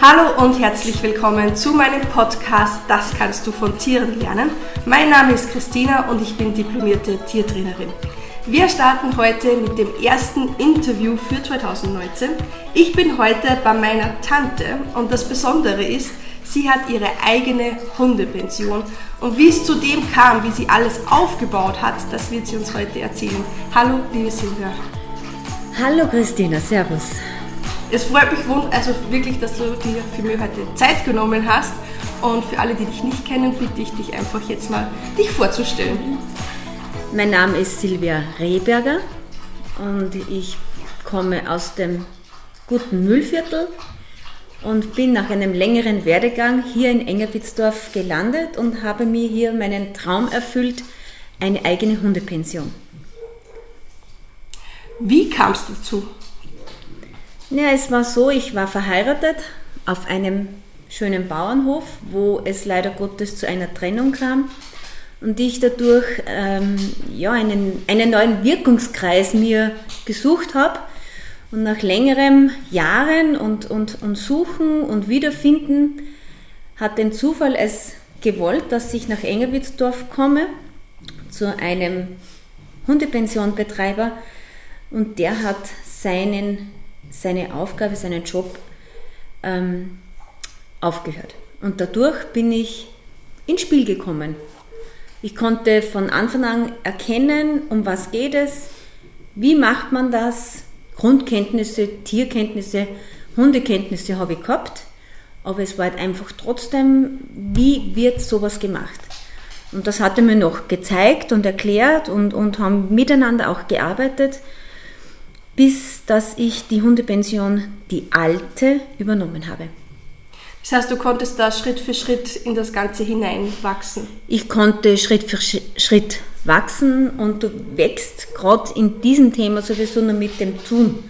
Hallo und herzlich willkommen zu meinem Podcast Das kannst du von Tieren lernen. Mein Name ist Christina und ich bin diplomierte Tiertrainerin. Wir starten heute mit dem ersten Interview für 2019. Ich bin heute bei meiner Tante und das Besondere ist, sie hat ihre eigene Hundepension und wie es zu dem kam, wie sie alles aufgebaut hat, das wird sie uns heute erzählen. Hallo, liebe Silvia. Hallo Christina, Servus. Es freut mich also wirklich, dass du dir für mich heute Zeit genommen hast. Und für alle, die dich nicht kennen, bitte ich dich einfach jetzt mal, dich vorzustellen. Mein Name ist Silvia Rehberger und ich komme aus dem guten Müllviertel und bin nach einem längeren Werdegang hier in Engerwitzdorf gelandet und habe mir hier meinen Traum erfüllt, eine eigene Hundepension. Wie kam es dazu? Ja, es war so, ich war verheiratet auf einem schönen Bauernhof, wo es leider Gottes zu einer Trennung kam und ich dadurch ähm, ja, einen, einen neuen Wirkungskreis mir gesucht habe. Und nach längerem Jahren und, und, und Suchen und Wiederfinden hat den Zufall es gewollt, dass ich nach Engerwitzdorf komme zu einem Hundepensionbetreiber und der hat seinen seine Aufgabe, seinen Job ähm, aufgehört. Und dadurch bin ich ins Spiel gekommen. Ich konnte von Anfang an erkennen, um was geht es, wie macht man das. Grundkenntnisse, Tierkenntnisse, Hundekenntnisse habe ich gehabt, aber es war halt einfach trotzdem, wie wird sowas gemacht. Und das hat er mir noch gezeigt und erklärt und, und haben miteinander auch gearbeitet bis dass ich die Hundepension, die alte, übernommen habe. Das heißt, du konntest da Schritt für Schritt in das Ganze hineinwachsen? Ich konnte Schritt für Schritt wachsen und du wächst gerade in diesem Thema sowieso nur mit dem Tun,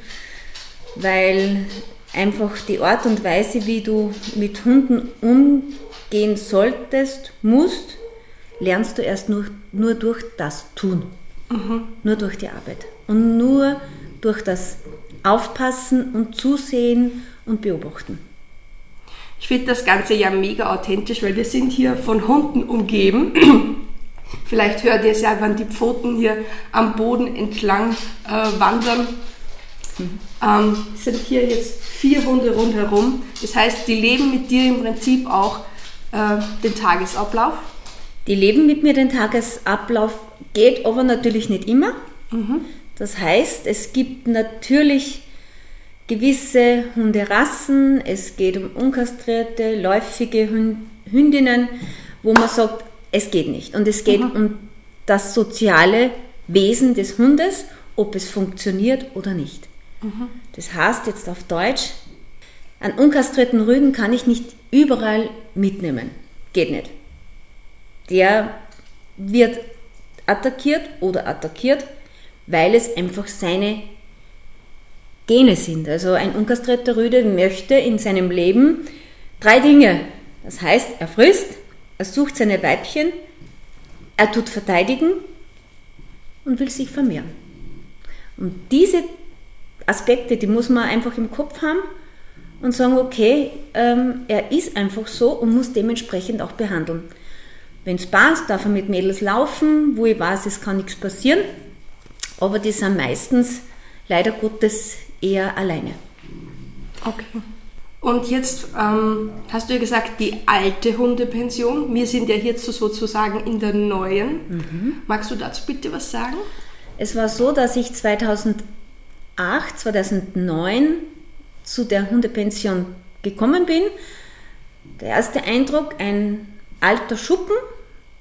weil einfach die Art und Weise, wie du mit Hunden umgehen solltest, musst, lernst du erst nur, nur durch das Tun, mhm. nur durch die Arbeit und nur durch das Aufpassen und Zusehen und Beobachten. Ich finde das Ganze ja mega authentisch, weil wir sind hier von Hunden umgeben. Vielleicht hört ihr es ja, wenn die Pfoten hier am Boden entlang äh, wandern. Mhm. Ähm, sind hier jetzt vier Hunde rundherum. Das heißt, die leben mit dir im Prinzip auch äh, den Tagesablauf. Die leben mit mir den Tagesablauf, geht aber natürlich nicht immer. Mhm. Das heißt, es gibt natürlich gewisse Hunderassen, es geht um unkastrierte, läufige Hündinnen, wo man sagt, es geht nicht. Und es geht mhm. um das soziale Wesen des Hundes, ob es funktioniert oder nicht. Mhm. Das heißt jetzt auf Deutsch, einen unkastrierten Rüden kann ich nicht überall mitnehmen. Geht nicht. Der wird attackiert oder attackiert weil es einfach seine Gene sind. Also ein unkastrierter Rüde möchte in seinem Leben drei Dinge. Das heißt, er frisst, er sucht seine Weibchen, er tut verteidigen und will sich vermehren. Und diese Aspekte, die muss man einfach im Kopf haben und sagen, okay, ähm, er ist einfach so und muss dementsprechend auch behandeln. Wenn es passt, darf er mit Mädels laufen, wo ich weiß, es kann nichts passieren aber die sind meistens leider Gottes eher alleine. Okay. Und jetzt ähm, hast du ja gesagt, die alte Hundepension. Wir sind ja jetzt sozusagen in der neuen. Mhm. Magst du dazu bitte was sagen? Es war so, dass ich 2008, 2009 zu der Hundepension gekommen bin. Der erste Eindruck, ein alter Schuppen,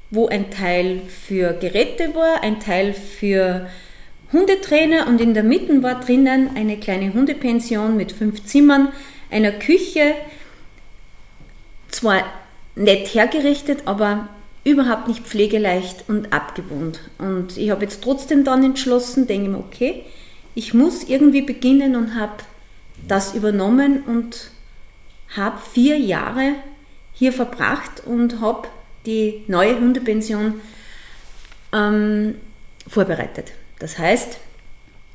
wo ein Teil für Geräte war, ein Teil für Hundetrainer und in der Mitte war drinnen eine kleine Hundepension mit fünf Zimmern, einer Küche, zwar nett hergerichtet, aber überhaupt nicht pflegeleicht und abgewohnt. Und ich habe jetzt trotzdem dann entschlossen, denke mir, okay, ich muss irgendwie beginnen und habe das übernommen und habe vier Jahre hier verbracht und habe die neue Hundepension ähm, vorbereitet. Das heißt,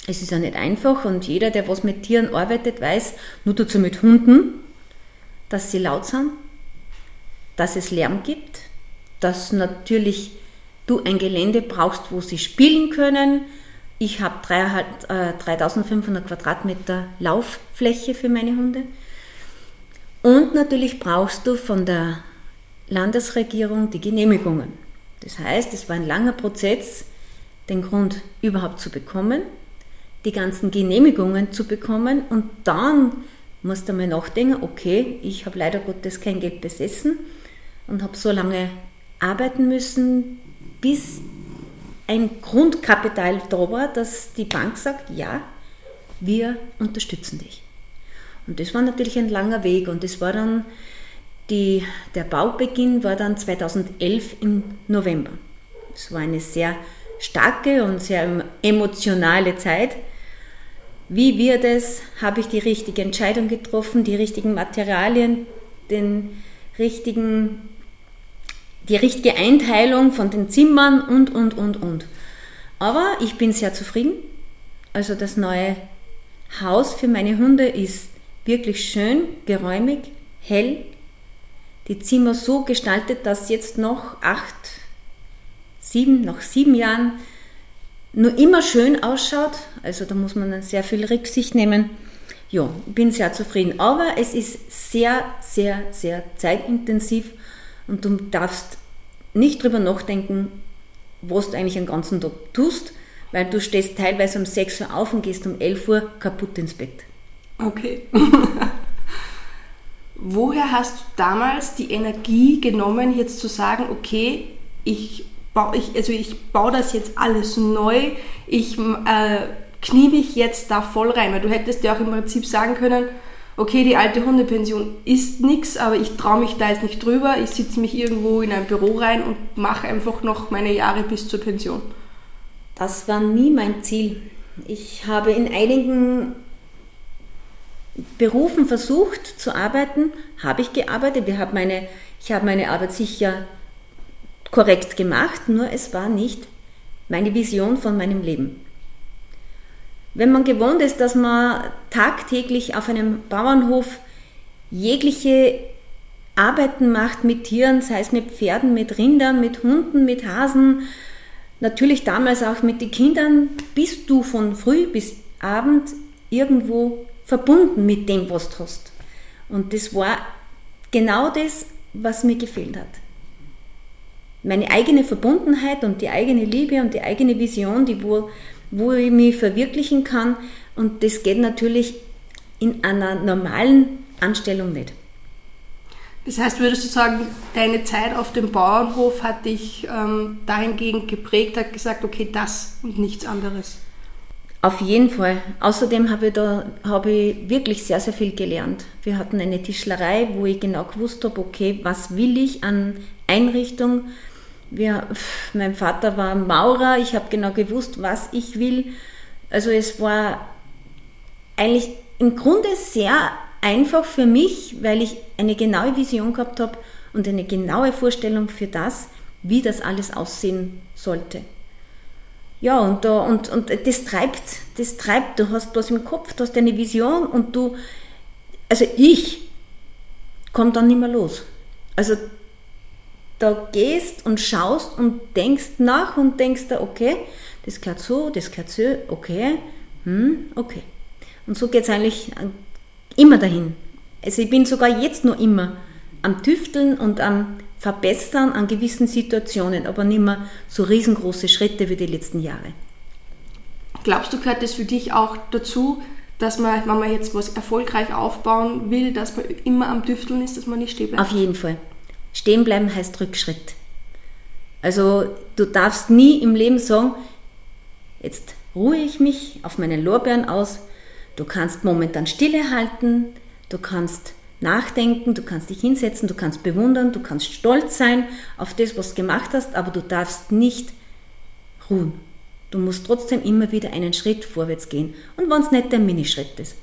es ist ja nicht einfach und jeder, der was mit Tieren arbeitet, weiß, nur dazu mit Hunden, dass sie laut sind, dass es Lärm gibt, dass natürlich du ein Gelände brauchst, wo sie spielen können. Ich habe 3500 äh, Quadratmeter Lauffläche für meine Hunde. Und natürlich brauchst du von der Landesregierung die Genehmigungen. Das heißt, es war ein langer Prozess, den Grund überhaupt zu bekommen, die ganzen Genehmigungen zu bekommen und dann musst du mal nachdenken, okay, ich habe leider Gottes kein Geld besessen und habe so lange arbeiten müssen, bis ein Grundkapital da war, dass die Bank sagt, ja, wir unterstützen dich. Und das war natürlich ein langer Weg und das war dann die, der Baubeginn war dann 2011 im November. Es war eine sehr starke und sehr emotionale Zeit. Wie wird es? Habe ich die richtige Entscheidung getroffen, die richtigen Materialien, den richtigen, die richtige Einteilung von den Zimmern und, und, und, und. Aber ich bin sehr zufrieden. Also das neue Haus für meine Hunde ist wirklich schön, geräumig, hell. Die Zimmer so gestaltet, dass jetzt noch acht, sieben, nach sieben Jahren nur immer schön ausschaut. Also da muss man sehr viel Rücksicht nehmen. Ja, bin sehr zufrieden. Aber es ist sehr, sehr, sehr zeitintensiv und du darfst nicht drüber nachdenken, was du eigentlich den ganzen Tag tust, weil du stehst teilweise um 6 Uhr auf und gehst um 11 Uhr kaputt ins Bett. Okay. Woher hast du damals die Energie genommen, jetzt zu sagen, okay, ich baue, ich, also ich baue das jetzt alles neu, ich äh, knie mich jetzt da voll rein, weil du hättest ja auch im Prinzip sagen können, okay, die alte Hundepension ist nichts, aber ich traue mich da jetzt nicht drüber, ich sitze mich irgendwo in ein Büro rein und mache einfach noch meine Jahre bis zur Pension. Das war nie mein Ziel. Ich habe in einigen Berufen versucht zu arbeiten, habe ich gearbeitet. Wir haben meine, ich habe meine Arbeit sicher korrekt gemacht, nur es war nicht meine Vision von meinem Leben. Wenn man gewohnt ist, dass man tagtäglich auf einem Bauernhof jegliche Arbeiten macht mit Tieren, sei es mit Pferden, mit Rindern, mit Hunden, mit Hasen, natürlich damals auch mit den Kindern, bist du von früh bis Abend irgendwo verbunden mit dem, was du hast. Und das war genau das, was mir gefehlt hat meine eigene Verbundenheit und die eigene Liebe und die eigene Vision, die wo, wo ich mich verwirklichen kann. Und das geht natürlich in einer normalen Anstellung nicht. Das heißt, würdest du sagen, deine Zeit auf dem Bauernhof hat dich ähm, dahingehend geprägt, hat gesagt, okay, das und nichts anderes? Auf jeden Fall. Außerdem habe ich da habe ich wirklich sehr, sehr viel gelernt. Wir hatten eine Tischlerei, wo ich genau gewusst habe, okay, was will ich an Einrichtung, wir, mein Vater war Maurer, ich habe genau gewusst, was ich will. Also es war eigentlich im Grunde sehr einfach für mich, weil ich eine genaue Vision gehabt habe und eine genaue Vorstellung für das, wie das alles aussehen sollte. Ja, und, da, und, und das treibt, das treibt, du hast was im Kopf, du hast eine Vision und du, also ich komme dann nicht mehr los. Also da gehst und schaust und denkst nach und denkst da, okay, das gehört so, das gehört so, okay, hm, okay. Und so geht es eigentlich immer dahin. Also ich bin sogar jetzt noch immer am Tüfteln und am Verbessern an gewissen Situationen, aber nicht mehr so riesengroße Schritte wie die letzten Jahre. Glaubst du, gehört das für dich auch dazu, dass man, wenn man jetzt was erfolgreich aufbauen will, dass man immer am Tüfteln ist, dass man nicht stehen bleibt? Auf jeden Fall. Stehen bleiben heißt Rückschritt. Also du darfst nie im Leben sagen, jetzt ruhe ich mich auf meinen Lorbeeren aus. Du kannst momentan Stille halten, du kannst nachdenken, du kannst dich hinsetzen, du kannst bewundern, du kannst stolz sein auf das, was du gemacht hast, aber du darfst nicht ruhen. Du musst trotzdem immer wieder einen Schritt vorwärts gehen. Und wenn es nicht der Minischritt ist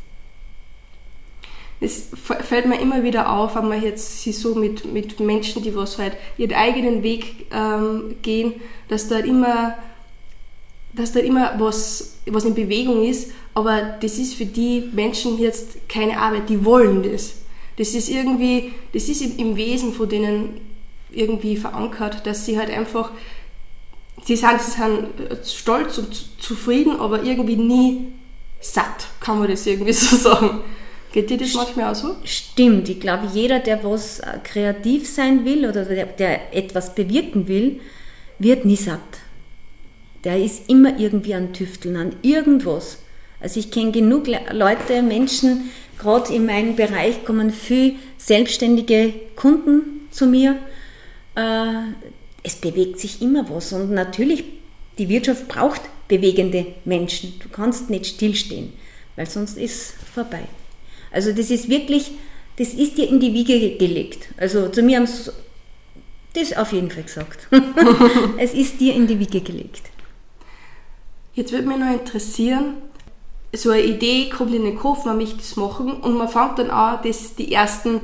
es fällt mir immer wieder auf, wenn man jetzt sie so mit, mit Menschen, die was halt ihren eigenen Weg ähm, gehen, dass da immer, dass da immer was, was in Bewegung ist, aber das ist für die Menschen jetzt keine Arbeit, die wollen das. Das ist irgendwie, das ist im Wesen von denen irgendwie verankert, dass sie halt einfach, sie sind, sie sind stolz und zufrieden, aber irgendwie nie satt, kann man das irgendwie so sagen. Geht dir das manchmal auch so? Stimmt. Ich glaube, jeder, der was äh, kreativ sein will oder der, der etwas bewirken will, wird nie satt. Der ist immer irgendwie an Tüfteln, an irgendwas. Also ich kenne genug Leute, Menschen, gerade in meinem Bereich kommen viele selbstständige Kunden zu mir. Äh, es bewegt sich immer was und natürlich, die Wirtschaft braucht bewegende Menschen. Du kannst nicht stillstehen, weil sonst ist es vorbei. Also das ist wirklich, das ist dir in die Wiege gelegt. Also zu mir haben sie das auf jeden Fall gesagt. es ist dir in die Wiege gelegt. Jetzt würde mich noch interessieren, so eine Idee kommt in den Kopf, man möchte das machen und man fängt dann an, das die ersten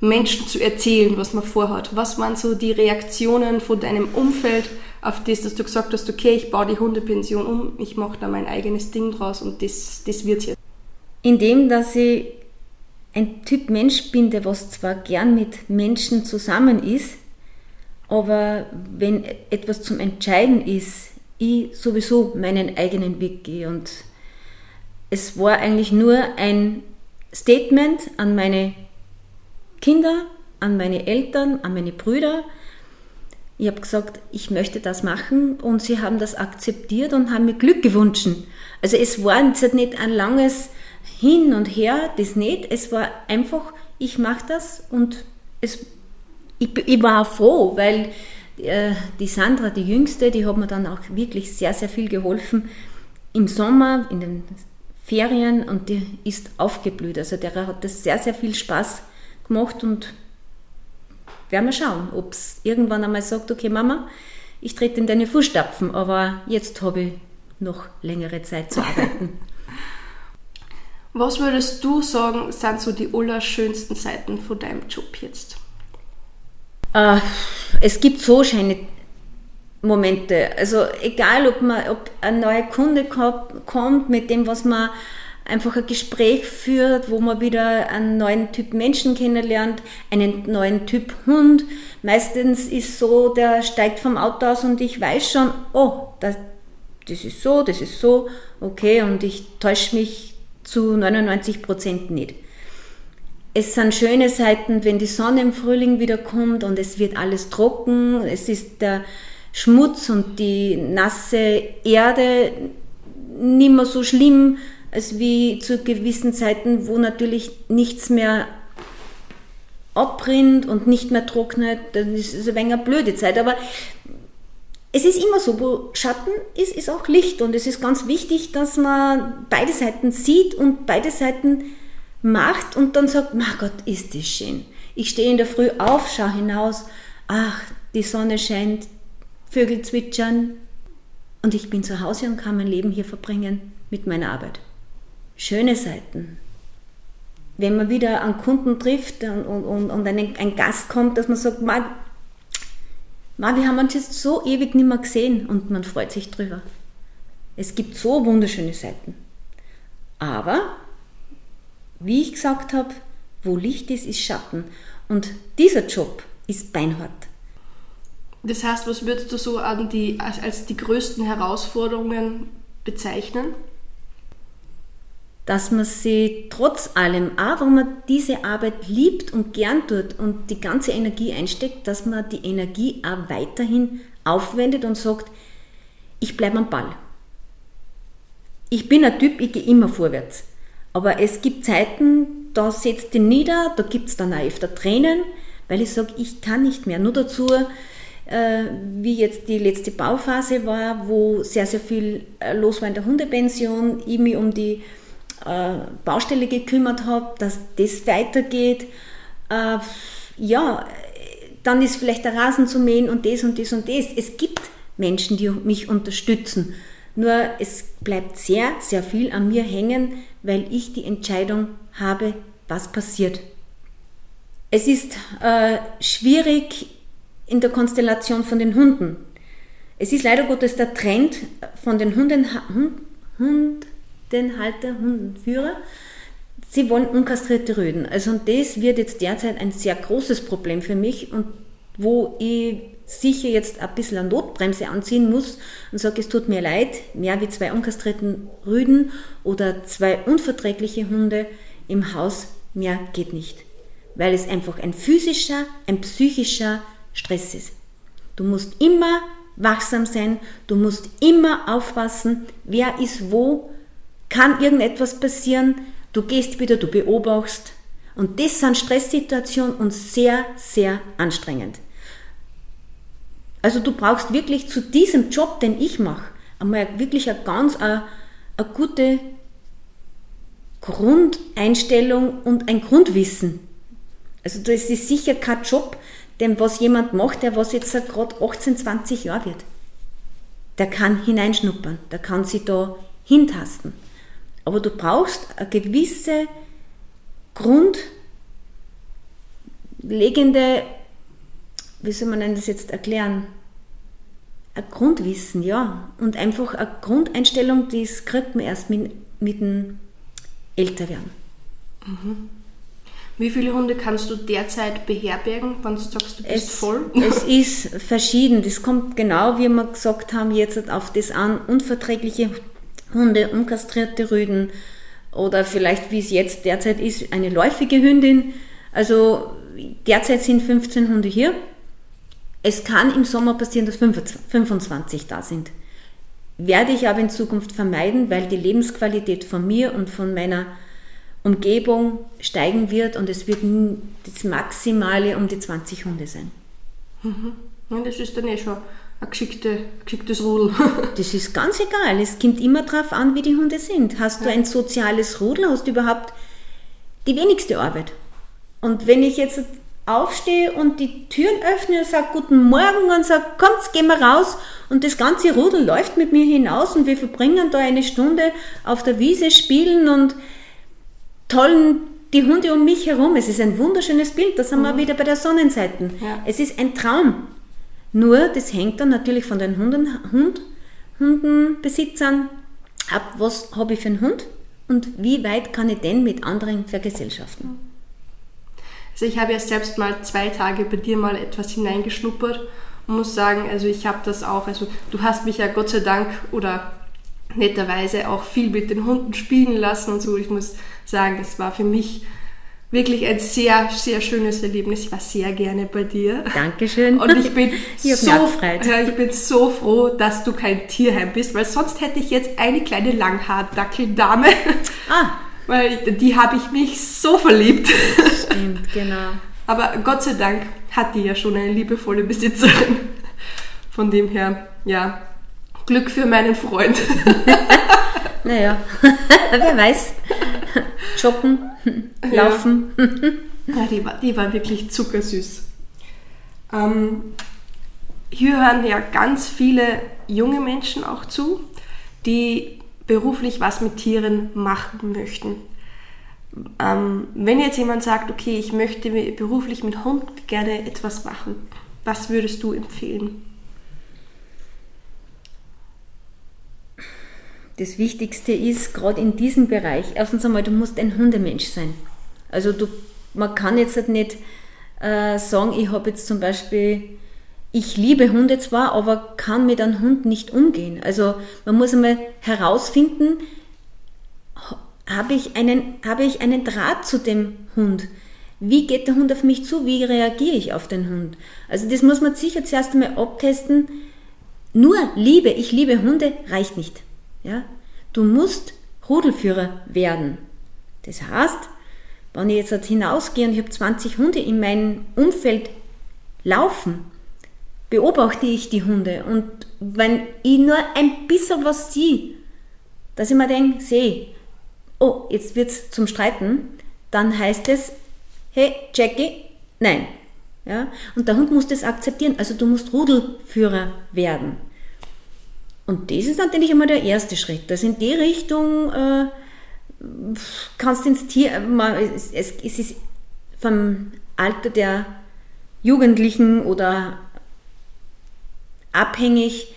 Menschen zu erzählen, was man vorhat. Was waren so die Reaktionen von deinem Umfeld auf das, dass du gesagt hast, okay, ich baue die Hundepension um, ich mache da mein eigenes Ding draus und das, das wird jetzt? Indem, dass ich ein Typ Mensch bin, der was zwar gern mit Menschen zusammen ist, aber wenn etwas zum Entscheiden ist, ich sowieso meinen eigenen Weg gehe. Und es war eigentlich nur ein Statement an meine Kinder, an meine Eltern, an meine Brüder. Ich habe gesagt, ich möchte das machen und sie haben das akzeptiert und haben mir Glück gewünscht. Also es war jetzt nicht ein langes hin und her, das nicht. Es war einfach, ich mache das und es, ich, ich war froh, weil äh, die Sandra, die Jüngste, die hat mir dann auch wirklich sehr, sehr viel geholfen im Sommer, in den Ferien und die ist aufgeblüht. Also der hat das sehr, sehr viel Spaß gemacht und werden wir schauen, ob es irgendwann einmal sagt, okay Mama, ich trete in deine Fußstapfen, aber jetzt habe ich noch längere Zeit zu arbeiten. Was würdest du sagen, sind so die allerschönsten Seiten von deinem Job jetzt? Äh, es gibt so schöne Momente. Also egal, ob, man, ob ein neuer Kunde kommt, mit dem, was man einfach ein Gespräch führt, wo man wieder einen neuen Typ Menschen kennenlernt, einen neuen Typ Hund. Meistens ist so, der steigt vom Auto aus und ich weiß schon, oh, das, das ist so, das ist so, okay, und ich täusche mich zu 99 Prozent nicht. Es sind schöne Seiten, wenn die Sonne im Frühling wieder kommt und es wird alles trocken. Es ist der Schmutz und die nasse Erde nicht mehr so schlimm, als wie zu gewissen Zeiten, wo natürlich nichts mehr abrinnt und nicht mehr trocknet. Dann ist ein wenig eine blöde Zeit. Aber es ist immer so, wo Schatten ist, ist auch Licht und es ist ganz wichtig, dass man beide Seiten sieht und beide Seiten macht und dann sagt, mein Gott, ist das schön. Ich stehe in der Früh auf, schaue hinaus, ach, die Sonne scheint, Vögel zwitschern und ich bin zu Hause und kann mein Leben hier verbringen mit meiner Arbeit. Schöne Seiten. Wenn man wieder einen Kunden trifft und, und, und ein, ein Gast kommt, dass man sagt, man, wir haben uns jetzt so ewig nicht mehr gesehen und man freut sich drüber. Es gibt so wunderschöne Seiten. Aber, wie ich gesagt habe, wo Licht ist, ist Schatten. Und dieser Job ist beinhart. Das heißt, was würdest du so die, als die größten Herausforderungen bezeichnen? Dass man sie trotz allem, auch wenn man diese Arbeit liebt und gern tut und die ganze Energie einsteckt, dass man die Energie auch weiterhin aufwendet und sagt, ich bleibe am Ball. Ich bin ein Typ, ich gehe immer vorwärts. Aber es gibt Zeiten, da setzt die nieder, da gibt es dann auch öfter Tränen, weil ich sage, ich kann nicht mehr. Nur dazu, äh, wie jetzt die letzte Bauphase war, wo sehr, sehr viel äh, los war in der Hundepension, ich mich um die äh, Baustelle gekümmert habe, dass das weitergeht. Äh, ja, dann ist vielleicht der Rasen zu mähen und das und das und das. Es gibt Menschen, die mich unterstützen. Nur es bleibt sehr, sehr viel an mir hängen, weil ich die Entscheidung habe, was passiert. Es ist äh, schwierig in der Konstellation von den Hunden. Es ist leider Gottes der Trend von den Hunden, Hund, Hund, Hundenhalter, Hundenführer, sie wollen unkastrierte Rüden. Also und das wird jetzt derzeit ein sehr großes Problem für mich und wo ich sicher jetzt ein bisschen eine Notbremse anziehen muss und sage, es tut mir leid, mehr wie zwei unkastrierten Rüden oder zwei unverträgliche Hunde im Haus, mehr geht nicht. Weil es einfach ein physischer, ein psychischer Stress ist. Du musst immer wachsam sein, du musst immer aufpassen, wer ist wo, kann irgendetwas passieren, du gehst wieder, du beobachtest. Und das sind Stresssituationen und sehr, sehr anstrengend. Also du brauchst wirklich zu diesem Job, den ich mache, einmal wirklich eine ganz eine, eine gute Grundeinstellung und ein Grundwissen. Also das ist sicher kein Job, den was jemand macht, der was jetzt gerade 18, 20 Jahre wird. Der kann hineinschnuppern, der kann sich da hintasten. Aber du brauchst eine gewisse grundlegende wie soll man denn das jetzt erklären? Ein Grundwissen, ja. Und einfach eine Grundeinstellung, die kriegt man erst mit, mit dem Älterwerden. Mhm. Wie viele Hunde kannst du derzeit beherbergen, wenn du sagst, du bist es, voll? Es ist verschieden. Das kommt genau, wie wir gesagt haben, jetzt auf das an. Unverträgliche Hunde, unkastrierte Rüden oder vielleicht, wie es jetzt derzeit ist, eine läufige Hündin. Also derzeit sind 15 Hunde hier es kann im Sommer passieren, dass 25 da sind. Werde ich aber in Zukunft vermeiden, weil die Lebensqualität von mir und von meiner Umgebung steigen wird und es wird das Maximale um die 20 Hunde sein. Mhm. Ja, das ist dann eh schon ein geschickte, geschicktes Rudel. das ist ganz egal. Es kommt immer darauf an, wie die Hunde sind. Hast ja. du ein soziales Rudel, hast du überhaupt die wenigste Arbeit. Und wenn ich jetzt aufstehe und die Türen öffne und sage Guten Morgen und sage, kommt, gehen wir raus und das ganze Rudel läuft mit mir hinaus und wir verbringen da eine Stunde auf der Wiese, spielen und tollen die Hunde um mich herum. Es ist ein wunderschönes Bild, da sind mhm. wir wieder bei der Sonnenseite. Ja. Es ist ein Traum. Nur, das hängt dann natürlich von den Hunden, Hund, Hundenbesitzern ab, was habe ich für einen Hund und wie weit kann ich denn mit anderen vergesellschaften. Also ich habe ja selbst mal zwei Tage bei dir mal etwas hineingeschnuppert und muss sagen, also ich habe das auch, also du hast mich ja Gott sei Dank oder netterweise auch viel mit den Hunden spielen lassen und so. Ich muss sagen, das war für mich wirklich ein sehr, sehr schönes Erlebnis. Ich war sehr gerne bei dir. Dankeschön. Und ich bin, ich so, ja, ich bin so froh, dass du kein Tierheim bist, weil sonst hätte ich jetzt eine kleine Langhaar-Dackeldame. Ah. Weil die habe ich mich so verliebt. Stimmt, genau. Aber Gott sei Dank hat die ja schon eine liebevolle Besitzerin. Von dem her, ja, Glück für meinen Freund. naja, wer weiß. Joggen, laufen. Ja, die, war, die war wirklich zuckersüß. Ähm, hier hören ja ganz viele junge Menschen auch zu, die beruflich was mit Tieren machen möchten. Ähm, wenn jetzt jemand sagt, okay, ich möchte beruflich mit Hund gerne etwas machen, was würdest du empfehlen? Das Wichtigste ist, gerade in diesem Bereich, erstens einmal, du musst ein Hundemensch sein. Also du, man kann jetzt halt nicht äh, sagen, ich habe jetzt zum Beispiel ich liebe Hunde zwar, aber kann mit einem Hund nicht umgehen. Also man muss einmal herausfinden, habe ich einen, habe ich einen Draht zu dem Hund? Wie geht der Hund auf mich zu? Wie reagiere ich auf den Hund? Also das muss man sicher zuerst einmal abtesten. Nur Liebe, ich liebe Hunde, reicht nicht. Ja? Du musst Rudelführer werden. Das heißt, wenn ich jetzt hinausgehe und ich habe 20 Hunde in meinem Umfeld laufen, beobachte ich die Hunde. Und wenn ich nur ein bisschen was sehe, dass ich mir denke, sehe, oh, jetzt wird es zum Streiten, dann heißt es, hey, Jackie, nein. Ja? Und der Hund muss das akzeptieren. Also du musst Rudelführer werden. Und das ist natürlich einmal der erste Schritt. Das in die Richtung äh, kannst ins Tier, es, es, es ist vom Alter der Jugendlichen oder abhängig,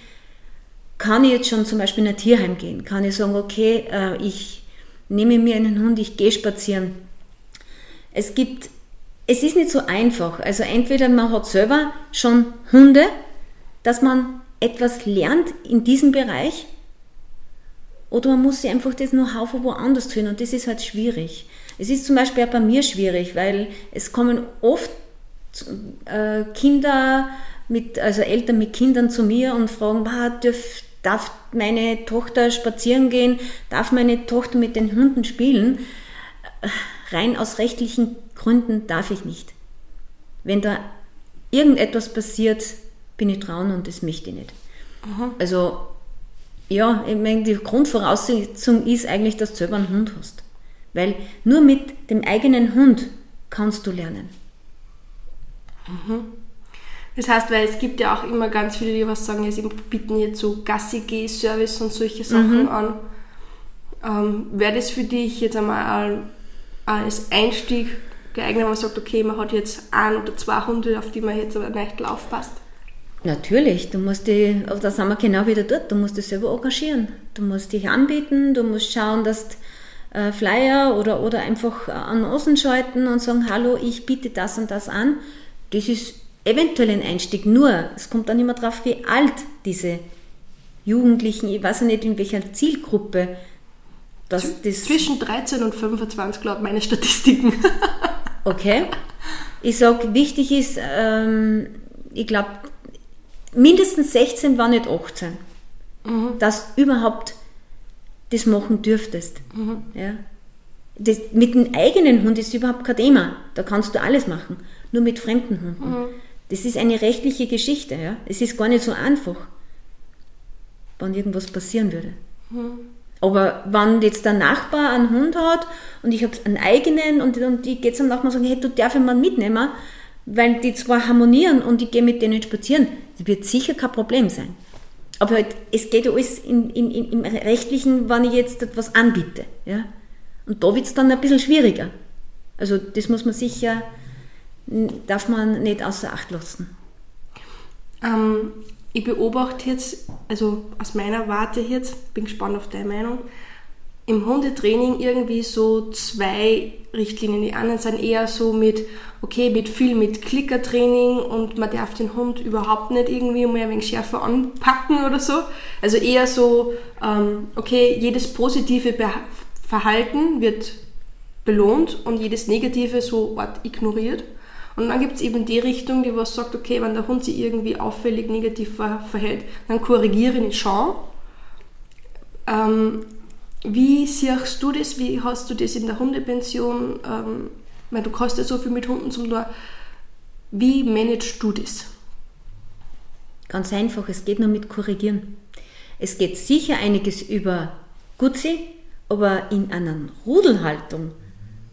kann ich jetzt schon zum Beispiel in ein Tierheim gehen? Kann ich sagen, okay, äh, ich nehme mir einen Hund, ich gehe spazieren. Es gibt, es ist nicht so einfach. Also entweder man hat selber schon Hunde, dass man etwas lernt in diesem Bereich, oder man muss sich einfach das Know-how von woanders tun und das ist halt schwierig. Es ist zum Beispiel auch bei mir schwierig, weil es kommen oft äh, Kinder mit, also Eltern mit Kindern zu mir und fragen, dürf, darf meine Tochter spazieren gehen, darf meine Tochter mit den Hunden spielen? Rein aus rechtlichen Gründen darf ich nicht. Wenn da irgendetwas passiert, bin ich dran und das möchte ich nicht. Aha. Also, ja, ich meine, die Grundvoraussetzung ist eigentlich, dass du selber einen Hund hast. Weil nur mit dem eigenen Hund kannst du lernen. Mhm. Das heißt, weil es gibt ja auch immer ganz viele, die was sagen, sie bieten jetzt so Gassi-G-Service und solche Sachen mhm. an. Ähm, Wäre das für dich jetzt einmal als Einstieg geeignet, wenn man sagt, okay, man hat jetzt ein oder zwei Hunde, auf die man jetzt aber nicht aufpasst? Natürlich, du musst die, da sind wir genau wieder dort, du musst dich selber engagieren. Du musst dich anbieten, du musst schauen, dass du äh, Flyer oder, oder einfach an Außen schalten und sagen, hallo, ich biete das und das an. Das ist eventuell ein Einstieg, nur es kommt dann immer darauf, wie alt diese Jugendlichen, ich weiß nicht in welcher Zielgruppe das, das Zwischen 13 und 25 laut meine Statistiken. okay. Ich sage, wichtig ist, ähm, ich glaube, mindestens 16 war nicht 18. Mhm. Dass überhaupt das machen dürftest. Mhm. Ja. Das, mit dem eigenen Hund ist überhaupt kein Thema. Da kannst du alles machen. Nur mit fremden Hunden. Mhm. Das ist eine rechtliche Geschichte. Ja? Es ist gar nicht so einfach, wenn irgendwas passieren würde. Mhm. Aber wenn jetzt der Nachbar einen Hund hat und ich habe einen eigenen und, und ich gehe zum Nachbarn und sage, hey, du darfst ihn mal mitnehmen, weil die zwar harmonieren und ich gehe mit denen spazieren, das wird sicher kein Problem sein. Aber halt, es geht ja alles in, in, in, im Rechtlichen, wenn ich jetzt etwas anbiete. Ja? Und da wird es dann ein bisschen schwieriger. Also das muss man sicher darf man nicht außer Acht lassen. Ähm, ich beobachte jetzt, also aus meiner Warte jetzt, bin gespannt auf deine Meinung, im Hundetraining irgendwie so zwei Richtlinien. Die anderen sind eher so mit, okay, mit viel mit Klickertraining und man darf den Hund überhaupt nicht irgendwie mehr ein wenig schärfer anpacken oder so. Also eher so, ähm, okay, jedes positive Verhalten wird belohnt und jedes negative so ignoriert. Und dann gibt es eben die Richtung, die was sagt, okay, wenn der Hund sich irgendwie auffällig negativ verhält, dann korrigiere ihn schon. Ähm, wie siehst du das? Wie hast du das in der Hundepension? Ähm, weil du kannst ja so viel mit Hunden zum Tor. Wie managst du das? Ganz einfach, es geht nur mit Korrigieren. Es geht sicher einiges über Gutsi, aber in einer Rudelhaltung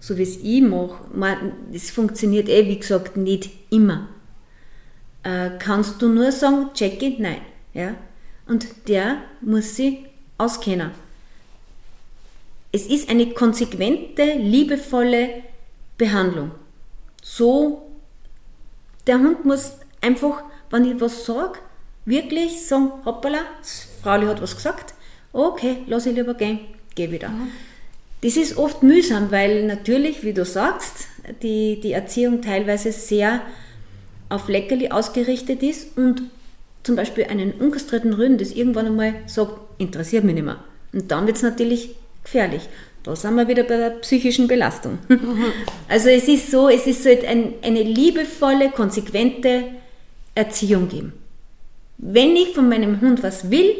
so wie es ich mache, das funktioniert eh, wie gesagt, nicht immer. Äh, kannst du nur sagen, Jackie, nein. Ja? Und der muss sich auskennen. Es ist eine konsequente, liebevolle Behandlung. So, der Hund muss einfach, wenn ich was sage, wirklich sagen, hoppala, das Frau hat was gesagt, okay, lass ich lieber gehen, geh wieder. Mhm. Das ist oft mühsam, weil natürlich, wie du sagst, die, die Erziehung teilweise sehr auf Leckerli ausgerichtet ist und zum Beispiel einen unkastrierten Rüden, das irgendwann einmal sagt, interessiert mich nicht mehr. Und dann wird es natürlich gefährlich. Da sind wir wieder bei der psychischen Belastung. Also es ist so, es ist so ein, eine liebevolle, konsequente Erziehung geben. Wenn ich von meinem Hund was will,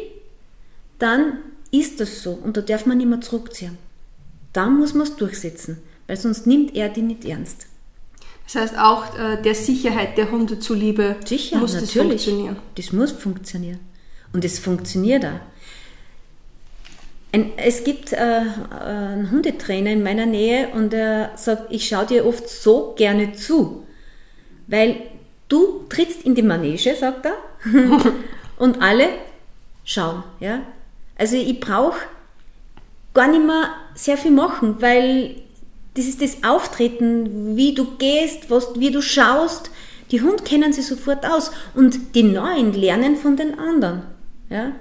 dann ist das so und da darf man nicht mehr zurückziehen dann muss man es durchsetzen, weil sonst nimmt er die nicht ernst. Das heißt auch äh, der Sicherheit der Hunde zuliebe Sicher, muss natürlich. das funktionieren. Das muss funktionieren. Und es funktioniert auch. Ein, es gibt äh, äh, einen Hundetrainer in meiner Nähe und er sagt, ich schaue dir oft so gerne zu, weil du trittst in die Manege, sagt er, und alle schauen. Ja? Also ich brauche gar nicht mehr sehr viel machen, weil das ist das Auftreten, wie du gehst, was, wie du schaust. Die Hund kennen sie sofort aus und die Neuen lernen von den anderen. Ja?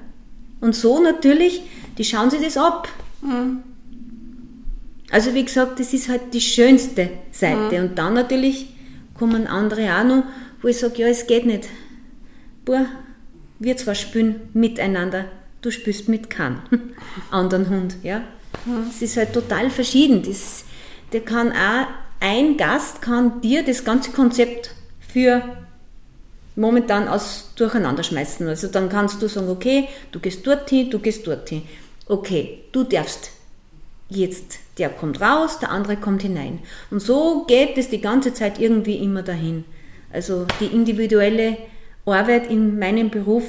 Und so natürlich, die schauen sich das ab. Mhm. Also wie gesagt, das ist halt die schönste Seite. Mhm. Und dann natürlich kommen andere auch noch, wo ich sage, ja, es geht nicht. Boah, wir zwar spielen miteinander, du spielst mit keinem anderen Hund. Ja? Es mhm. ist halt total verschieden. Das, der kann auch, ein Gast kann dir das ganze Konzept für momentan aus durcheinander schmeißen. Also dann kannst du sagen, okay, du gehst dorthin, du gehst dorthin. Okay, du darfst jetzt, der kommt raus, der andere kommt hinein. Und so geht es die ganze Zeit irgendwie immer dahin. Also die individuelle Arbeit in meinem Beruf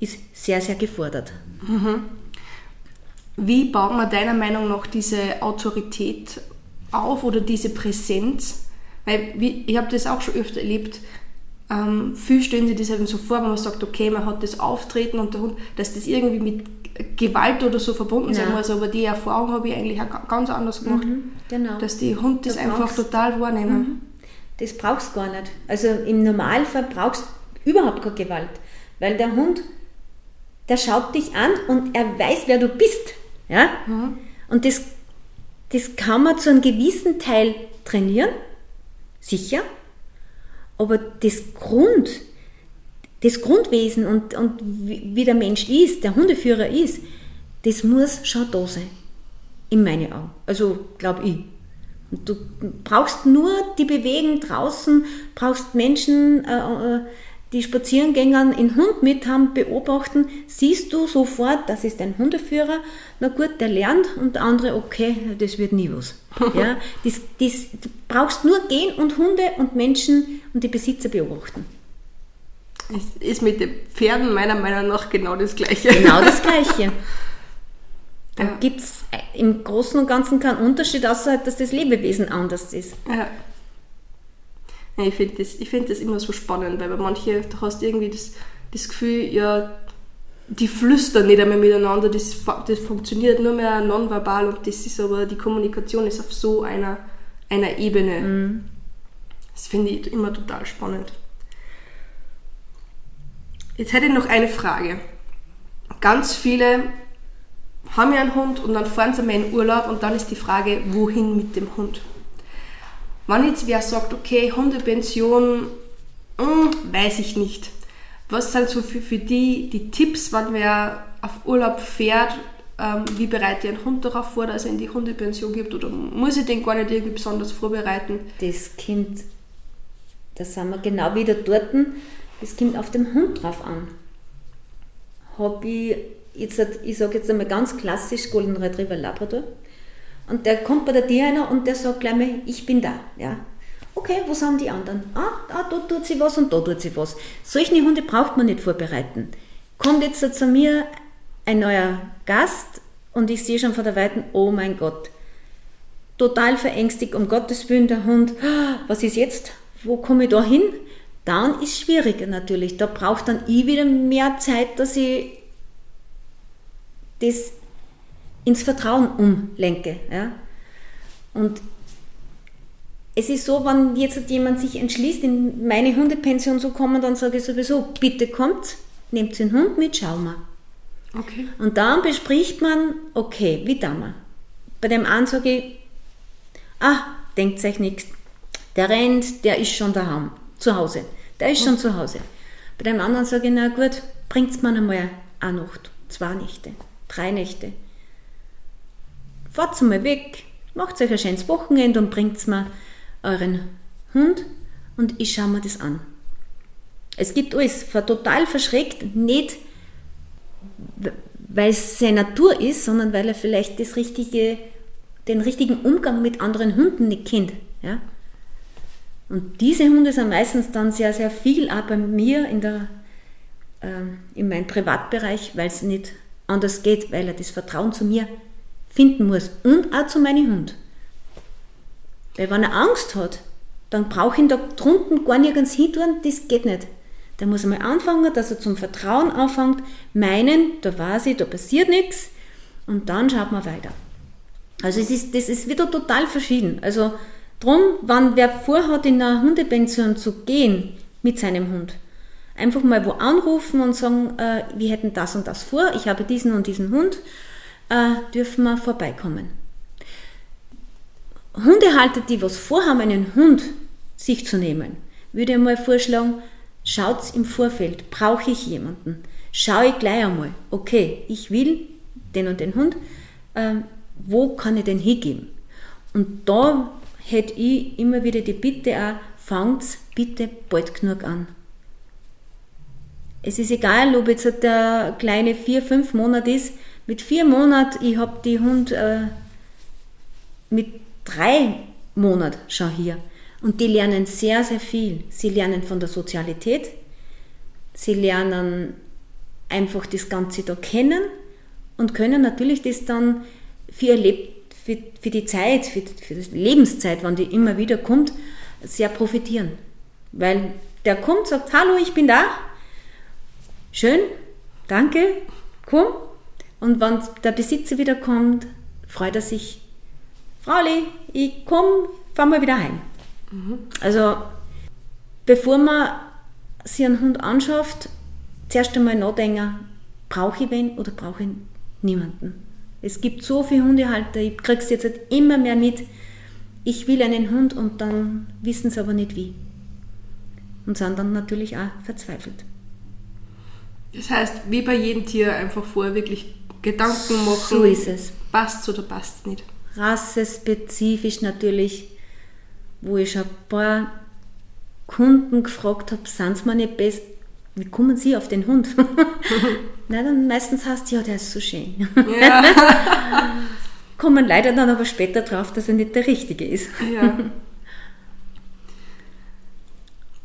ist sehr, sehr gefordert. Mhm. Wie baut man deiner Meinung nach diese Autorität auf oder diese Präsenz? Weil ich habe das auch schon öfter erlebt. Ähm, viel stellen sich das eben so vor, wenn man sagt, okay, man hat das Auftreten und der Hund, dass das irgendwie mit Gewalt oder so verbunden ja. sein muss, aber die Erfahrung habe ich eigentlich auch ganz anders gemacht. Mhm, genau. Dass die Hunde das einfach total wahrnehmen. Mhm. Das brauchst du gar nicht. Also im Normalfall brauchst du überhaupt keine Gewalt, weil der Hund, der schaut dich an und er weiß, wer du bist. Ja? Mhm. Und das, das kann man zu einem gewissen Teil trainieren, sicher, aber das Grund, das Grundwesen und, und wie der Mensch ist, der Hundeführer ist, das muss schon da sein. In meinen Augen. Also, glaube ich. Und du brauchst nur die Bewegung draußen, brauchst Menschen, äh, äh die Spazierengänger in Hund mit haben, beobachten, siehst du sofort, das ist ein Hundeführer, na gut, der lernt und der andere, okay, das wird nie was. ja, das, das, du brauchst nur gehen und Hunde und Menschen und die Besitzer beobachten. Es ist mit den Pferden meiner Meinung nach genau das Gleiche. Genau das Gleiche. Da ja. gibt es im Großen und Ganzen keinen Unterschied, außer dass das Lebewesen anders ist. Ja. Ja ich finde das, find das immer so spannend, weil bei manchen du hast irgendwie das, das Gefühl, ja, die flüstern nicht einmal miteinander, das, das funktioniert nur mehr nonverbal und das ist aber, die Kommunikation ist auf so einer, einer Ebene. Mhm. Das finde ich immer total spannend. Jetzt hätte ich noch eine Frage. Ganz viele haben ja einen Hund und dann fahren sie mal in Urlaub und dann ist die Frage, wohin mit dem Hund? Wenn jetzt wer sagt, okay, Hundepension, hm, weiß ich nicht. Was sind so für, für die die Tipps, wenn wer auf Urlaub fährt, ähm, wie bereite ich einen Hund darauf vor, dass er in die Hundepension gibt oder muss ich den gar nicht irgendwie besonders vorbereiten? Das Kind, da sind wir genau wieder dort, das kommt auf den Hund drauf an. Habe ich jetzt, ich sage jetzt einmal ganz klassisch Golden Retriever Labrador. Und der kommt bei der Tierheiner und der sagt gleich mal, ich bin da. Ja. Okay, wo sind die anderen? Ah, ah, da tut sie was und da tut sie was. Solche Hunde braucht man nicht vorbereiten. Kommt jetzt zu mir ein neuer Gast und ich sehe schon von der Weiten, oh mein Gott, total verängstigt, um Gottes Willen der Hund, ah, was ist jetzt? Wo komme ich da hin? dann ist schwieriger natürlich. Da braucht dann ich wieder mehr Zeit, dass ich das ins Vertrauen umlenke. Ja? Und es ist so, wenn jetzt jemand sich entschließt, in meine Hundepension zu kommen, dann sage ich sowieso, bitte kommt, nehmt den Hund mit, schau mal. Okay. Und dann bespricht man, okay, wie da mal. Bei dem einen sage ich, ah, denkt euch nichts, der rennt, der ist schon daheim, zu Hause. Der ist schon zu Hause. Bei dem anderen sage ich, na gut, bringt's mir einmal eine Nacht, zwei Nächte, drei Nächte. Fahrt mal weg, macht euch ein schönes Wochenende und bringt mir euren Hund und ich schaue mir das an. Es gibt alles, total verschreckt, nicht weil es seine Natur ist, sondern weil er vielleicht das richtige, den richtigen Umgang mit anderen Hunden nicht kennt. Ja? Und diese Hunde sind meistens dann sehr, sehr viel auch bei mir in, der, äh, in meinem Privatbereich, weil es nicht anders geht, weil er das Vertrauen zu mir finden muss und auch zu meinem Hund. Weil wenn er Angst hat, dann brauche ich ihn da drunten gar nirgends hin tun, das geht nicht. Der muss einmal anfangen, dass er zum Vertrauen anfängt, meinen, da weiß ich, da passiert nichts und dann schaut man weiter. Also es ist, das ist wieder total verschieden. Also Drum, wenn wer vorhat, in eine Hundepension zu gehen mit seinem Hund, einfach mal wo anrufen und sagen, äh, wir hätten das und das vor, ich habe diesen und diesen Hund, äh, dürfen wir vorbeikommen. Hundehalter, die was vorhaben, einen Hund sich zu nehmen, würde ich mal vorschlagen, schaut im Vorfeld, brauche ich jemanden? Schaue ich gleich einmal, okay, ich will den und den Hund, ähm, wo kann ich den hingeben? Und da hätte ich immer wieder die Bitte auch, fangt bitte bald genug an. Es ist egal, ob jetzt der kleine vier, fünf Monate ist. Mit vier Monaten, ich habe die Hund äh, mit drei Monaten schon hier. Und die lernen sehr, sehr viel. Sie lernen von der Sozialität. Sie lernen einfach das Ganze da kennen und können natürlich das dann für ihr Leben für, für die Zeit, für, für die Lebenszeit, wann die immer wieder kommt, sehr profitieren. Weil der kommt, sagt, hallo, ich bin da. Schön, danke, komm. Und wenn der Besitzer wieder kommt, freut er sich, Frauli, ich komme, fahr mal wieder heim. Mhm. Also, bevor man sich einen Hund anschafft, zuerst einmal nachdenken, brauche ich wen oder brauche ich niemanden? Es gibt so viele Hundehalter, ich kriege es jetzt halt immer mehr mit. Ich will einen Hund und dann wissen sie aber nicht wie. Und sind dann natürlich auch verzweifelt. Das heißt, wie bei jedem Tier einfach vorher wirklich Gedanken machen. So ist es. Passt oder passt nicht. Rassespezifisch natürlich, wo ich schon ein paar Kunden gefragt habe, sind sie mir nicht besser? Wie kommen Sie auf den Hund? Na, dann meistens heißt ja, der ist so schön. Ja. Kommen leider dann aber später drauf, dass er nicht der Richtige ist. Ja.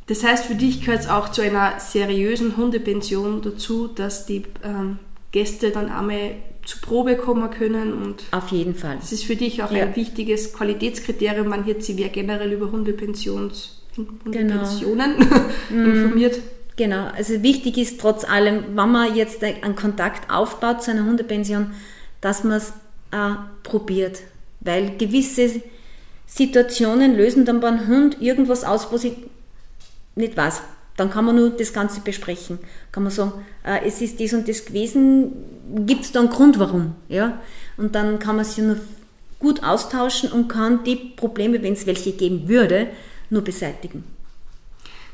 Das heißt, für dich gehört es auch zu einer seriösen Hundepension dazu, dass die ähm, Gäste dann einmal zur Probe kommen können. Und Auf jeden Fall. Das ist für dich auch ja. ein wichtiges Qualitätskriterium. Man hört sie wer generell über Hundepensions, Hundepensionen genau. informiert. Genau, also wichtig ist trotz allem, wenn man jetzt einen Kontakt aufbaut zu einer Hundepension, dass man es äh, probiert. Weil gewisse Situationen lösen dann beim Hund irgendwas aus, was ich nicht weiß. Dann kann man nur das Ganze besprechen. Kann man sagen, äh, es ist das und das gewesen, gibt es da einen Grund, warum? Ja? Und dann kann man sich nur gut austauschen und kann die Probleme, wenn es welche geben würde, nur beseitigen.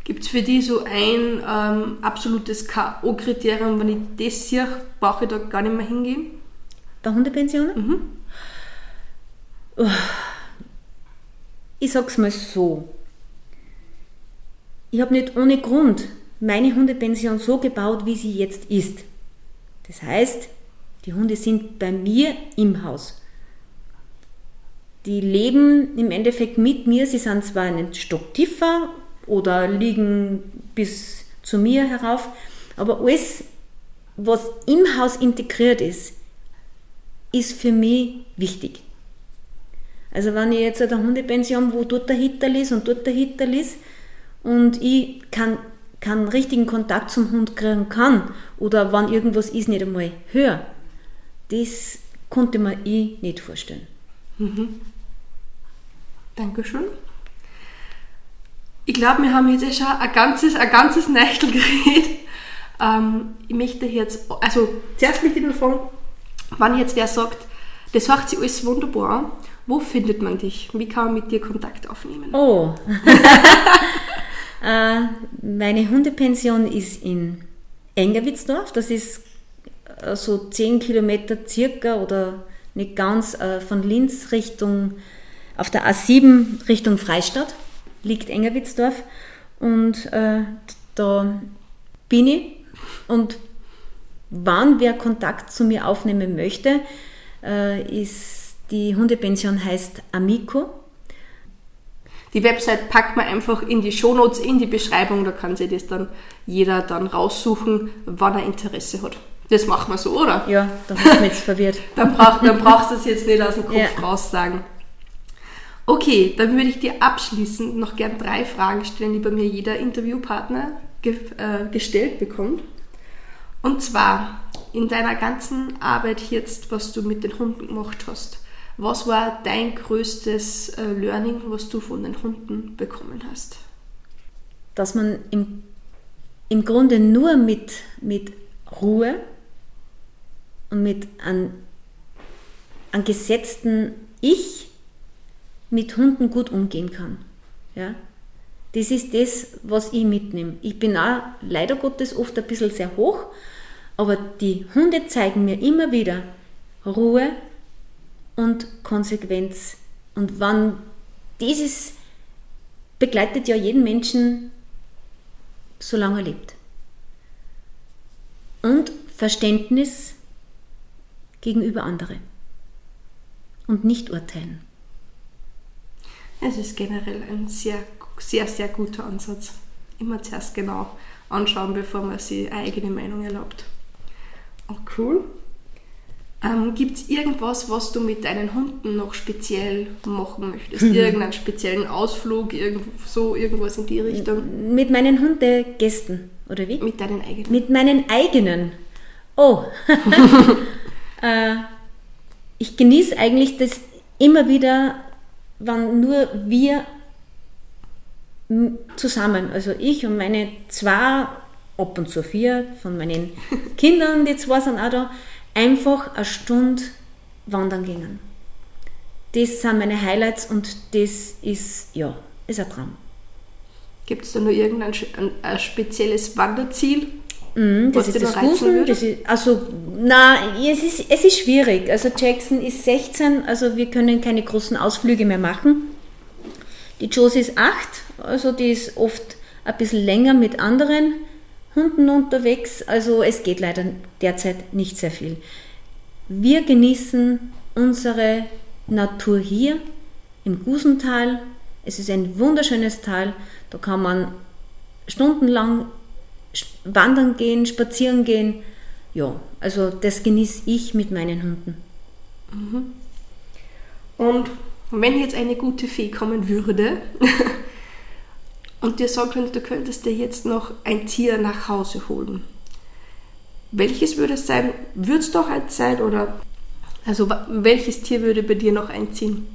Gibt es für die so ein ähm, absolutes K.O.-Kriterium, wenn ich das sehe, brauche ich da gar nicht mehr hingehen? Bei Hundepensionen? Mhm. Ich sag's mal so. Ich habe nicht ohne Grund meine Hundepension so gebaut, wie sie jetzt ist. Das heißt, die Hunde sind bei mir im Haus. Die leben im Endeffekt mit mir. Sie sind zwar einen Stock tiefer oder liegen bis zu mir herauf. Aber alles, was im Haus integriert ist, ist für mich wichtig. Also wenn ich jetzt eine Hundepension, wo dort der Hitterl ist und dort der Hitterl ist und ich kann keinen richtigen Kontakt zum Hund kriegen kann oder wenn irgendwas ist, nicht einmal höre, das konnte man ich nicht vorstellen. Mhm. Dankeschön. Ich glaube, wir haben jetzt eh schon ein ganzes, ein ganzes Nächtel geredet. Ähm, ich möchte jetzt, also zuerst möchte ich nur fragen, wenn jetzt wer sagt, das macht sich alles wunderbar an, wo findet man dich? Wie kann man mit dir Kontakt aufnehmen? Oh, meine Hundepension ist in Engerwitzdorf, das ist äh, so 10 Kilometer circa oder nicht ganz äh, von Linz Richtung, auf der A7 Richtung Freistadt liegt Engerwitzdorf und äh, da bin ich. Und wann wer Kontakt zu mir aufnehmen möchte, äh, ist die Hundepension heißt Amico. Die Website packt man einfach in die Shownotes, in die Beschreibung, da kann sich das dann jeder dann raussuchen, wann er Interesse hat. Das machen wir so, oder? Ja, da bin ich jetzt verwirrt. dann, brauch, dann brauchst du es jetzt nicht aus dem Kopf ja. raus sagen. Okay, dann würde ich dir abschließend noch gern drei Fragen stellen, die bei mir jeder Interviewpartner ge äh, gestellt bekommt. Und zwar in deiner ganzen Arbeit jetzt, was du mit den Hunden gemacht hast, was war dein größtes äh, Learning, was du von den Hunden bekommen hast? Dass man im, im Grunde nur mit, mit Ruhe und mit einem, einem gesetzten Ich mit Hunden gut umgehen kann. Ja? Das ist das, was ich mitnehme. Ich bin auch leider Gottes oft ein bisschen sehr hoch, aber die Hunde zeigen mir immer wieder Ruhe und Konsequenz. Und wann dieses begleitet ja jeden Menschen, solange er lebt. Und Verständnis gegenüber anderen. Und nicht urteilen. Es ist generell ein sehr, sehr, sehr guter Ansatz. Immer zuerst genau anschauen, bevor man sich eigene Meinung erlaubt. Oh, cool. Ähm, Gibt es irgendwas, was du mit deinen Hunden noch speziell machen möchtest? Mhm. Irgendeinen speziellen Ausflug, irgend, so irgendwas in die Richtung? Mit meinen Hundegästen, oder wie? Mit deinen eigenen. Mit meinen eigenen. Oh. äh, ich genieße eigentlich das immer wieder, wann nur wir zusammen, also ich und meine zwei, ab und zu vier von meinen Kindern, die zwei sind auch da, einfach eine Stunde wandern gingen. Das sind meine Highlights und das ist, ja, ist ein Traum. Gibt es da nur irgendein ein spezielles Wanderziel? Mm, das ist das Gusen. Das ist, also, na, es ist, es ist schwierig. Also Jackson ist 16, also wir können keine großen Ausflüge mehr machen. Die Josie ist 8, also die ist oft ein bisschen länger mit anderen. Hunden unterwegs. Also es geht leider derzeit nicht sehr viel. Wir genießen unsere Natur hier im Gusental. Es ist ein wunderschönes Tal. Da kann man stundenlang wandern gehen, spazieren gehen. Ja, also das genieße ich mit meinen Hunden. Mhm. Und wenn jetzt eine gute Fee kommen würde, und dir sagen könnte, du könntest dir jetzt noch ein Tier nach Hause holen. Welches würde es sein? Würde es doch eins sein oder also welches Tier würde bei dir noch einziehen?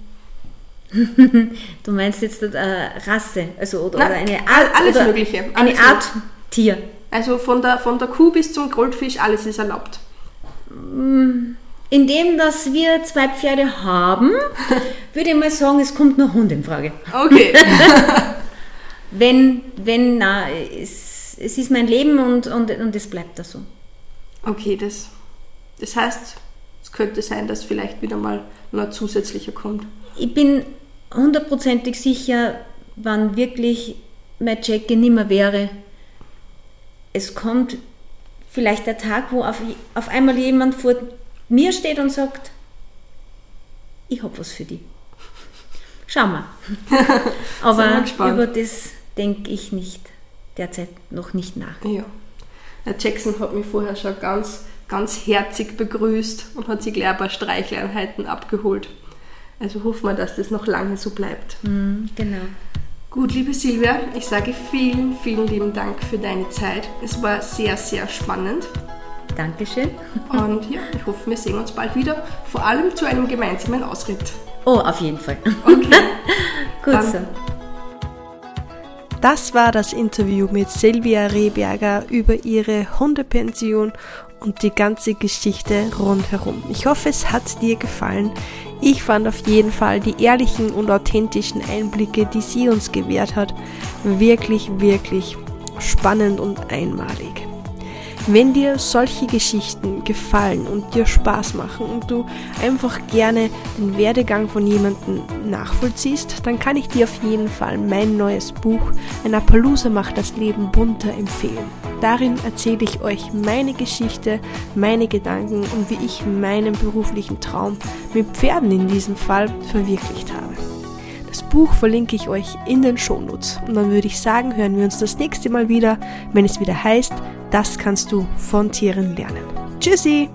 du meinst jetzt eine Rasse, also oder, Nein, oder eine Art alles oder mögliche, alles eine Art Tier. Also von der von der Kuh bis zum Goldfisch alles ist erlaubt. Indem dass wir zwei Pferde haben, würde ich mal sagen, es kommt nur Hund in Frage. Okay. wenn, wenn, na, es, es ist mein Leben und, und, und es bleibt da so. Okay, das, das heißt, es könnte sein, dass vielleicht wieder mal noch zusätzlicher kommt. Ich bin hundertprozentig sicher, wann wirklich mein Jackie nimmer wäre. Es kommt vielleicht der Tag, wo auf, auf einmal jemand vor mir steht und sagt, ich habe was für dich. Schau mal. Aber über das denke ich nicht derzeit noch nicht nach. Ja. Herr Jackson hat mich vorher schon ganz, ganz herzig begrüßt und hat sich gleich ein paar Streichleinheiten abgeholt. Also hoffen wir, dass das noch lange so bleibt. Mm, genau. Gut, liebe Silvia, ich sage vielen, vielen lieben Dank für deine Zeit. Es war sehr, sehr spannend. Dankeschön. Und ja, ich hoffe, wir sehen uns bald wieder, vor allem zu einem gemeinsamen Ausritt. Oh, auf jeden Fall. Okay. Gut Dann, so. Das war das Interview mit Silvia Rehberger über ihre Hundepension und die ganze Geschichte rundherum. Ich hoffe, es hat dir gefallen. Ich fand auf jeden Fall die ehrlichen und authentischen Einblicke, die sie uns gewährt hat, wirklich, wirklich spannend und einmalig. Wenn dir solche Geschichten gefallen und dir Spaß machen und du einfach gerne den Werdegang von jemandem nachvollziehst, dann kann ich dir auf jeden Fall mein neues Buch Ein Appaloosa macht das Leben bunter empfehlen. Darin erzähle ich euch meine Geschichte, meine Gedanken und wie ich meinen beruflichen Traum mit Pferden in diesem Fall verwirklicht habe. Das Buch verlinke ich euch in den Shownotes. Und dann würde ich sagen, hören wir uns das nächste Mal wieder, wenn es wieder heißt, das kannst du von Tieren lernen. Tschüssi!